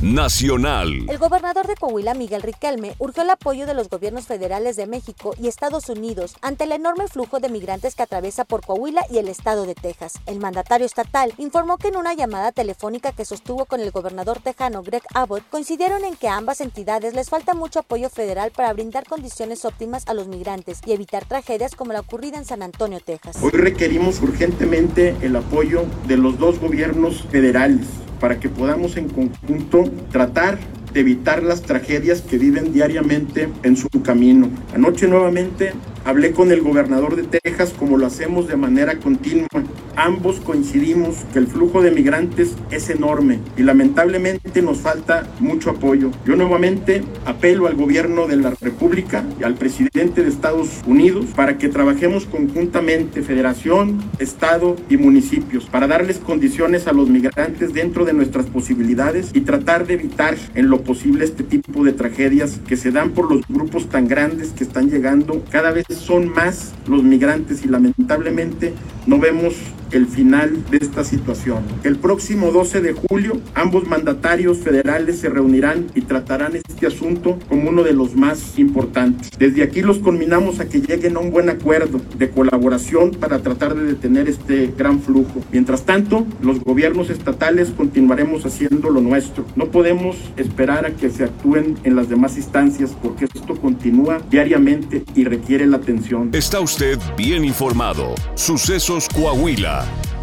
Nacional. El gobernador de Coahuila, Miguel Riquelme, urgió el apoyo de los gobiernos federales de México y Estados Unidos ante el enorme flujo de migrantes que atraviesa por Coahuila y el estado de Texas. El mandatario estatal informó que en una llamada telefónica que sostuvo con el gobernador tejano Greg Abbott, coincidieron en que a ambas entidades les falta mucho apoyo federal para brindar condiciones óptimas a los migrantes y evitar tragedias como la ocurrida en San Antonio, Texas. Hoy requerimos urgentemente el apoyo de los dos gobiernos federales para que podamos en conjunto tratar de evitar las tragedias que viven diariamente en su camino. Anoche nuevamente hablé con el gobernador de Texas como lo hacemos de manera continua. Ambos coincidimos que el flujo de migrantes es enorme y lamentablemente nos falta mucho apoyo. Yo nuevamente apelo al gobierno de la República y al presidente de Estados Unidos para que trabajemos conjuntamente, federación, estado y municipios, para darles condiciones a los migrantes dentro de nuestras posibilidades y tratar de evitar en lo posible este tipo de tragedias que se dan por los grupos tan grandes que están llegando. Cada vez son más los migrantes y lamentablemente no vemos el final de esta situación. El próximo 12 de julio, ambos mandatarios federales se reunirán y tratarán este asunto como uno de los más importantes. Desde aquí los conminamos a que lleguen a un buen acuerdo de colaboración para tratar de detener este gran flujo. Mientras tanto, los gobiernos estatales continuaremos haciendo lo nuestro. No podemos esperar a que se actúen en las demás instancias porque esto continúa diariamente y requiere la atención. Está usted bien informado. Sucesos Coahuila.